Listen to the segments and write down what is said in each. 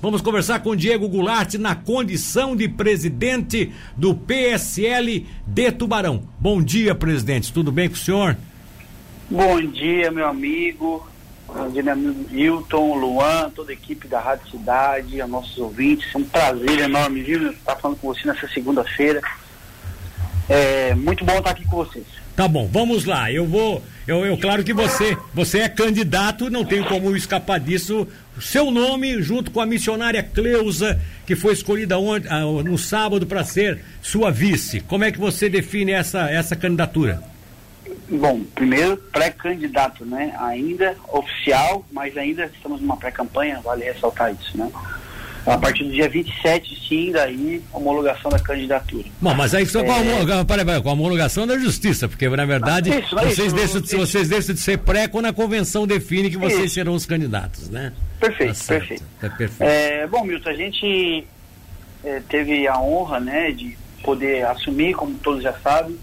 Vamos conversar com Diego Goulart na condição de presidente do PSL de Tubarão. Bom dia, presidente. Tudo bem com o senhor? Bom dia, meu amigo. Bom dia, meu amigo Hilton, Luan, toda a equipe da Rádio Cidade, nossos ouvintes. É um prazer enorme, viu, estar falando com você nessa segunda-feira. É muito bom estar aqui com vocês. Tá bom, vamos lá. Eu vou. Eu, eu claro que você, você é candidato, não tem como escapar disso. Seu nome, junto com a missionária Cleusa, que foi escolhida onde, ah, no sábado para ser sua vice. Como é que você define essa, essa candidatura? Bom, primeiro pré-candidato, né? Ainda oficial, mas ainda estamos numa pré-campanha, vale ressaltar isso, né? A partir do dia 27, sim, daí homologação da candidatura. Bom, mas aí só é... com, a, é. com a homologação da justiça, porque na verdade isso, vocês, isso, deixam, de, vocês deixam de ser pré quando a convenção define que vocês isso. serão os candidatos, né? Perfeito, tá perfeito. Tá perfeito. É, bom, Milton, a gente é, teve a honra, né, de poder assumir, como todos já sabem,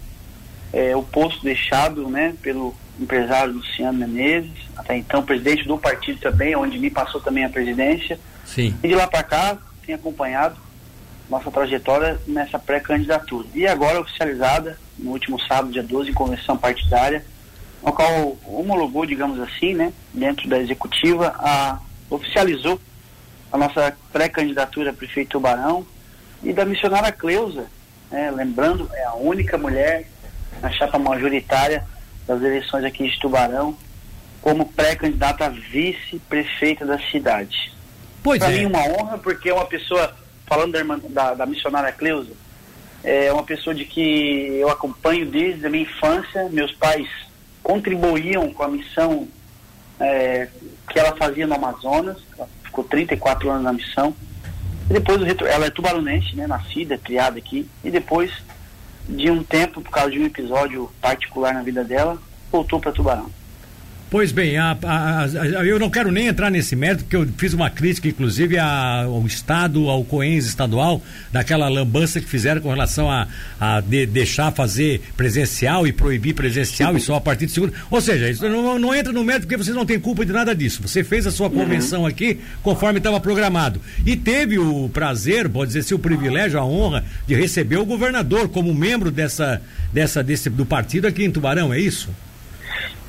é, o posto deixado, né, pelo empresário Luciano Menezes, até então presidente do partido também, onde me passou também a presidência. Sim. E de lá para cá, tenho acompanhado nossa trajetória nessa pré-candidatura. E agora oficializada, no último sábado, dia 12, em convenção partidária, no qual homologou, digamos assim, né, dentro da executiva, a, oficializou a nossa pré-candidatura a prefeito Tubarão e da missionária Cleusa, né, lembrando, é a única mulher na chapa majoritária das eleições aqui de Tubarão, como pré-candidata a vice-prefeita da cidade. Pois pra é. mim uma honra, porque é uma pessoa, falando da, irmã, da, da missionária Cleusa, é uma pessoa de que eu acompanho desde a minha infância. Meus pais contribuíam com a missão é, que ela fazia no Amazonas. Ela ficou 34 anos na missão. E depois ela é tubaronense, né, nascida, criada aqui. E depois de um tempo, por causa de um episódio particular na vida dela, voltou para Tubarão. Pois bem, a, a, a, eu não quero nem entrar nesse mérito, porque eu fiz uma crítica, inclusive, ao Estado, ao COENS estadual, daquela lambança que fizeram com relação a, de, deixar fazer presencial e proibir presencial e só a partir de segunda. Ou seja, isso não, não, entra no mérito porque vocês não têm culpa de nada disso. Você fez a sua convenção uhum. aqui conforme estava programado. E teve o prazer, pode dizer assim, o privilégio, a honra de receber o governador como membro dessa, dessa, desse, do partido aqui em Tubarão, é isso?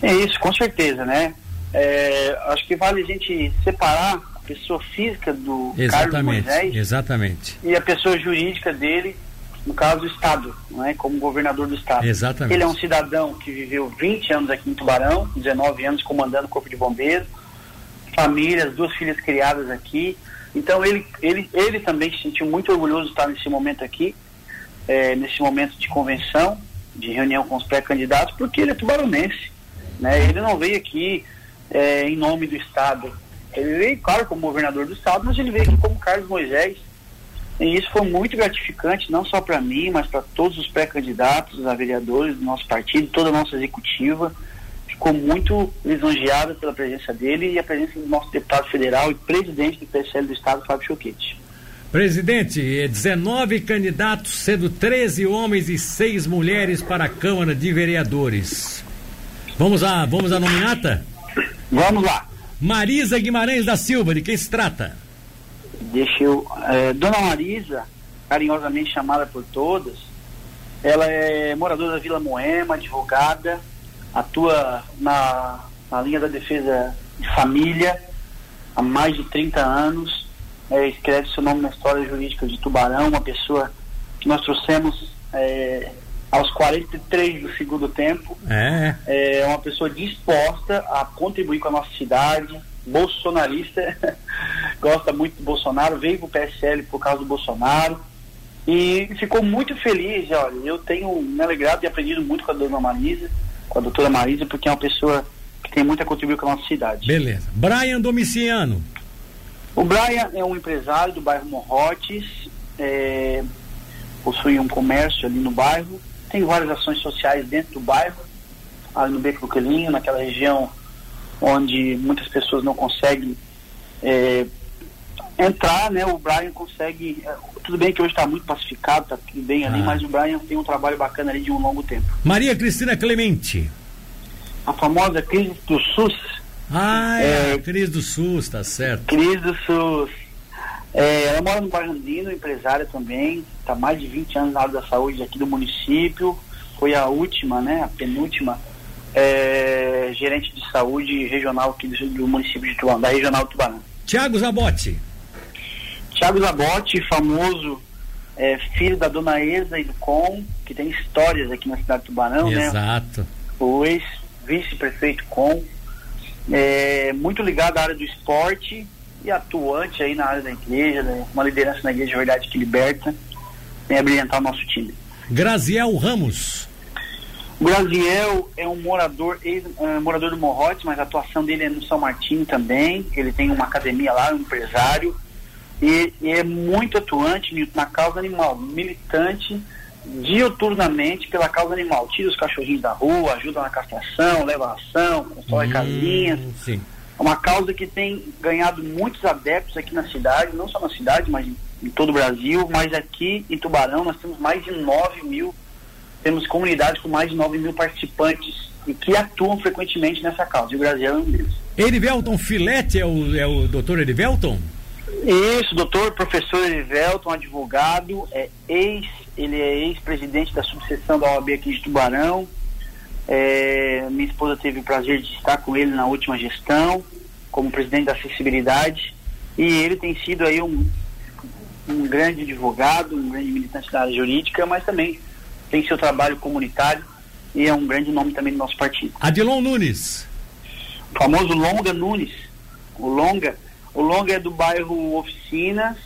É isso, com certeza, né? É, acho que vale a gente separar a pessoa física do exatamente, Carlos Moisés exatamente. e a pessoa jurídica dele, no caso do Estado, não é? como governador do Estado. Exatamente. Ele é um cidadão que viveu 20 anos aqui em Tubarão, 19 anos comandando o Corpo de Bombeiros, famílias, duas filhas criadas aqui. Então ele, ele, ele também se sentiu muito orgulhoso de estar nesse momento aqui, é, nesse momento de convenção, de reunião com os pré-candidatos, porque ele é tubaronense né? Ele não veio aqui é, em nome do Estado. Ele veio, claro, como governador do Estado, mas ele veio aqui como Carlos Moisés. E isso foi muito gratificante, não só para mim, mas para todos os pré-candidatos a vereadores do nosso partido, toda a nossa executiva. Ficou muito lisonjeada pela presença dele e a presença do nosso deputado federal e presidente do PSL do Estado, Fábio Choquete. Presidente, 19 candidatos, sendo 13 homens e 6 mulheres para a Câmara de Vereadores. Vamos à, vamos à nominata? Vamos lá. Marisa Guimarães da Silva, de quem se trata? Deixa eu. É, Dona Marisa, carinhosamente chamada por todas, ela é moradora da Vila Moema, advogada, atua na, na linha da defesa de família há mais de 30 anos, é, escreve seu nome na história jurídica de Tubarão, uma pessoa que nós trouxemos é, aos 43 do segundo tempo. É. É uma pessoa disposta a contribuir com a nossa cidade, bolsonarista, gosta muito do Bolsonaro, veio pro PSL por causa do Bolsonaro e ficou muito feliz. Olha, eu tenho me alegrado e aprendido muito com a dona Marisa, com a doutora Marisa, porque é uma pessoa que tem muito a contribuir com a nossa cidade. Beleza. Brian Domiciano. O Brian é um empresário do bairro Morrotes, é, possui um comércio ali no bairro tem várias ações sociais dentro do bairro, ali no Beco do Quelinho, naquela região onde muitas pessoas não conseguem é, entrar, né? O Brian consegue. É, tudo bem que hoje está muito pacificado, está tudo bem ali, ah. mas o Brian tem um trabalho bacana ali de um longo tempo. Maria Cristina Clemente. A famosa crise do SUS. Ah, é, é crise do SUS, tá certo. Crise do SUS. É, ela mora no bairro Andino, empresária também, está mais de 20 anos na área da saúde aqui do município, foi a última, né, a penúltima é, gerente de saúde regional aqui do, do município de Tubarão, da regional do Tubarão. Tiago Zabotti. Tiago Zabotti, famoso é, filho da dona Eza e do Com, que tem histórias aqui na cidade de Tubarão, Exato. né? Exato. O ex-vice-prefeito Com, é, muito ligado à área do esporte e atuante aí na área da igreja, né? uma liderança na igreja de verdade que liberta, vem a brilhantar o nosso time. Graziel Ramos. O Graziel é um morador, ex, uh, morador do Morrote, mas a atuação dele é no São Martinho também. Ele tem uma academia lá, um empresário. E, e é muito atuante na causa animal, militante diuturnamente pela causa animal. Tira os cachorrinhos da rua, ajuda na castração, leva ação, constrói hum, casinhas. Sim. É uma causa que tem ganhado muitos adeptos aqui na cidade, não só na cidade, mas em, em todo o Brasil. Mas aqui em Tubarão nós temos mais de 9 mil, temos comunidades com mais de 9 mil participantes e que atuam frequentemente nessa causa. E o Brasil é um deles. Erivelton Filete é o, é o doutor Erivelton? Isso, doutor, professor Erivelton, advogado, é ex, ele é ex-presidente da subseção da OAB aqui de Tubarão. É, minha esposa teve o prazer de estar com ele na última gestão, como presidente da acessibilidade, e ele tem sido aí um, um grande advogado, um grande militante da área jurídica, mas também tem seu trabalho comunitário e é um grande nome também do nosso partido. Adilon Nunes. O famoso Longa Nunes. O Longa o Longa é do bairro Oficinas,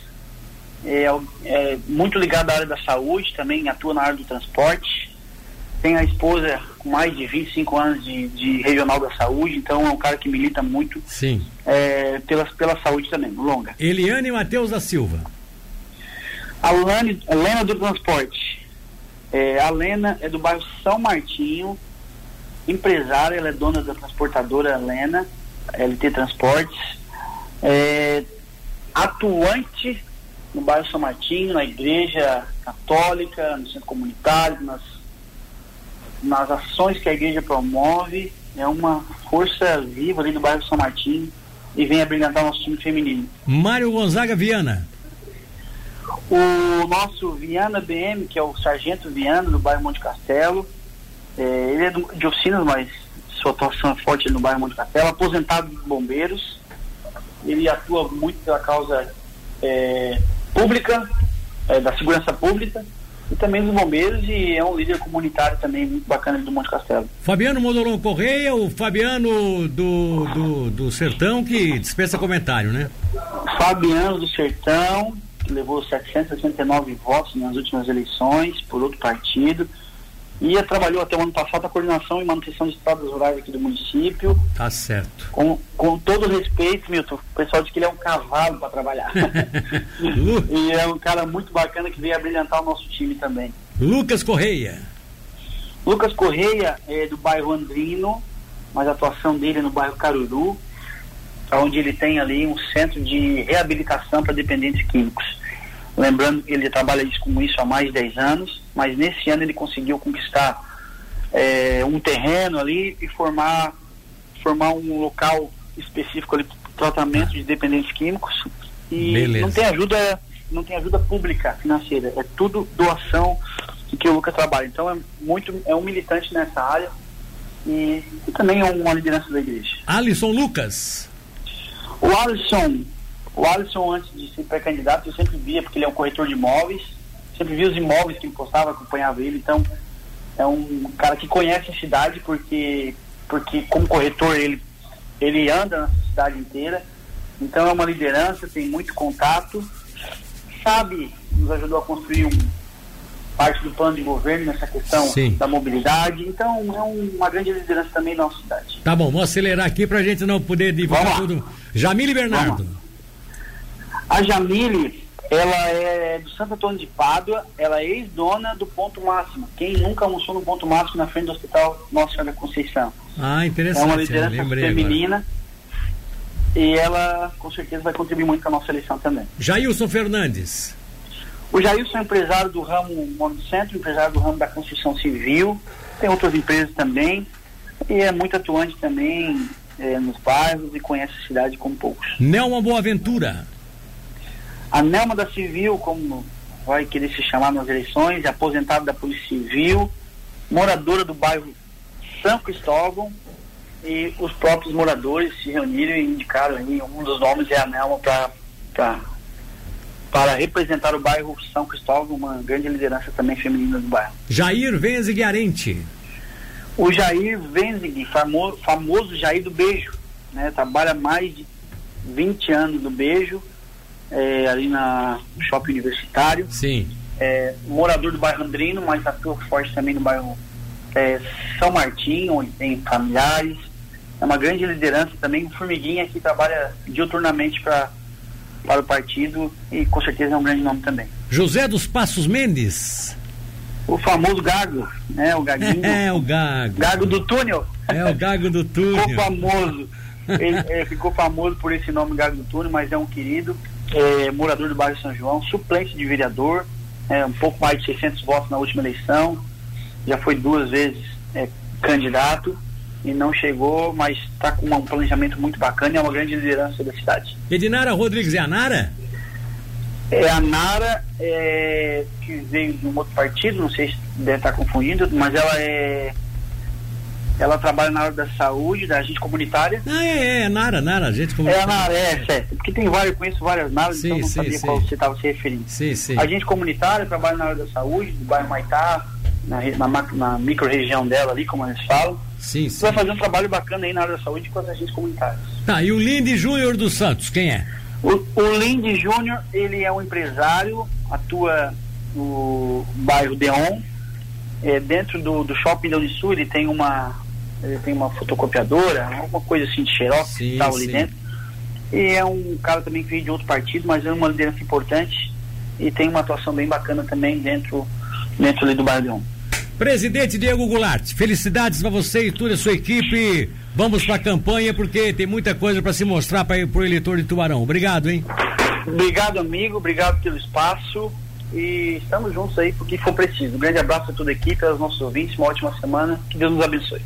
é, é, muito ligado à área da saúde, também atua na área do transporte. Tem a esposa com mais de 25 anos de, de regional da saúde, então é um cara que milita muito Sim. É, pela, pela saúde também, Longa. Eliane Matheus da Silva. A Lane, a Lena do Transporte. É, a Lena é do bairro São Martinho, empresária, ela é dona da transportadora Lena, LT Transportes é, atuante no bairro São Martinho, na igreja católica, no centro comunitário, nas, nas ações que a igreja promove. É uma força viva ali no bairro São Martinho e vem a brilhantar nosso time feminino. Mário Gonzaga Viana. O nosso Viana BM, que é o Sargento Viana, do bairro Monte Castelo. É, ele é do, de oficinas, mas sua atuação é forte no bairro Monte Castelo, aposentado de bombeiros ele atua muito pela causa é, pública, é, da segurança pública e também dos bombeiros e é um líder comunitário também muito bacana do Monte Castelo. Fabiano Modolon Correia, o Fabiano do, do, do Sertão que dispensa comentário, né? Fabiano do Sertão, que levou 769 votos nas últimas eleições por outro partido e trabalhou até o ano passado a coordenação e manutenção de estradas rurais aqui do município. Tá certo. Com, com todo respeito, Milton, o pessoal diz que ele é um cavalo para trabalhar. e é um cara muito bacana que veio a brilhantar o nosso time também. Lucas Correia. Lucas Correia é do bairro Andrino, mas a atuação dele é no bairro Caruru, onde ele tem ali um centro de reabilitação para dependentes químicos. Lembrando que ele trabalha isso, com isso há mais de 10 anos, mas nesse ano ele conseguiu conquistar é, um terreno ali e formar, formar um local específico ali para tratamento de dependentes químicos. E Beleza. não tem ajuda, não tem ajuda pública financeira, é tudo doação que o Lucas trabalha. Então é muito, é um militante nessa área e, e também é uma liderança da igreja. Alisson Lucas. O Alisson o Alisson, antes de ser pré-candidato, eu sempre via, porque ele é um corretor de imóveis, sempre via os imóveis que ele postava, acompanhava ele, então é um cara que conhece a cidade, porque, porque como corretor ele, ele anda na cidade inteira, então é uma liderança, tem muito contato, sabe, nos ajudou a construir um, parte do plano de governo nessa questão Sim. da mobilidade. Então, é um, uma grande liderança também na nossa cidade. Tá bom, vamos acelerar aqui para a gente não poder divulgar tudo. Jamile Bernardo. A Jamile, ela é do Santo Antônio de Pádua, ela é ex-dona do Ponto Máximo. Quem nunca almoçou no Ponto Máximo na frente do Hospital Nossa Senhora da Conceição? Ah, interessante. É uma liderança feminina. Agora. E ela, com certeza, vai contribuir muito com a nossa eleição também. Jailson Fernandes. O Jailson é empresário do ramo Monocentro, empresário do ramo da construção civil, tem outras empresas também, e é muito atuante também é, nos bairros e conhece a cidade como poucos. Nelma Boaventura. A Nelma da Civil, como vai querer se chamar nas eleições, é aposentada da Polícia Civil, moradora do bairro São Cristóvão, e os próprios moradores se reuniram e indicaram aí, um dos nomes é a Nelma para para representar o bairro São Cristóvão, uma grande liderança também feminina do bairro. Jair Venzig Arente. O Jair Venzig, famoso, famoso Jair do Beijo, né? Trabalha mais de 20 anos no Beijo, é, ali na, no shopping universitário. Sim. É, morador do bairro Andrino, mas atua forte também no bairro é, São Martinho, onde tem familiares. É uma grande liderança também, um formiguinha que trabalha diuturnamente para para o partido e com certeza é um grande nome também. José dos Passos Mendes. O famoso Gago, né? O Gaguinho. É, o Gago. Gago do túnel. É o Gago do túnel. ficou famoso. Ele é, ficou famoso por esse nome Gago do túnel, mas é um querido. É, morador do bairro São João, suplente de vereador, é, um pouco mais de 600 votos na última eleição, já foi duas vezes é, candidato e não chegou, mas está com um planejamento muito bacana e é uma grande liderança da cidade. Edinara Rodrigues é a Nara? É a Nara, é, que veio de um outro partido, não sei se deve estar confundindo, mas ela é. Ela trabalha na área da saúde, da agente comunitária. Ah, é, é, Nara, Nara, agente comunitária. É Nara, é, certo. Porque tem vários, conheço várias Naras, sim, então não sim, sabia sim. qual você estava se referindo. Sim, sim. Agente comunitária, trabalha na área da saúde, do bairro Maitá, na, na, na micro-região dela ali, como eles falam. Sim, sim. Vai fazer um trabalho bacana aí na área da saúde com as agentes comunitárias. Tá, e o Lindy Júnior dos Santos, quem é? O, o Lindy Júnior, ele é um empresário, atua no bairro Deon, é, dentro do, do shopping da Unisul, ele tem uma ele tem uma fotocopiadora, alguma coisa assim de xerox sim, tal ali dentro. E é um cara também que veio de outro partido, mas é uma liderança importante e tem uma atuação bem bacana também dentro, dentro ali do bairro Deon. Presidente Diego Goulart, felicidades para você e toda a sua equipe. Vamos para a campanha porque tem muita coisa para se mostrar para o eleitor de Tubarão. Obrigado, hein? Obrigado, amigo. Obrigado pelo espaço. E estamos juntos aí porque for preciso. Um grande abraço a toda a equipe, aos nossos ouvintes. Uma ótima semana. Que Deus nos abençoe.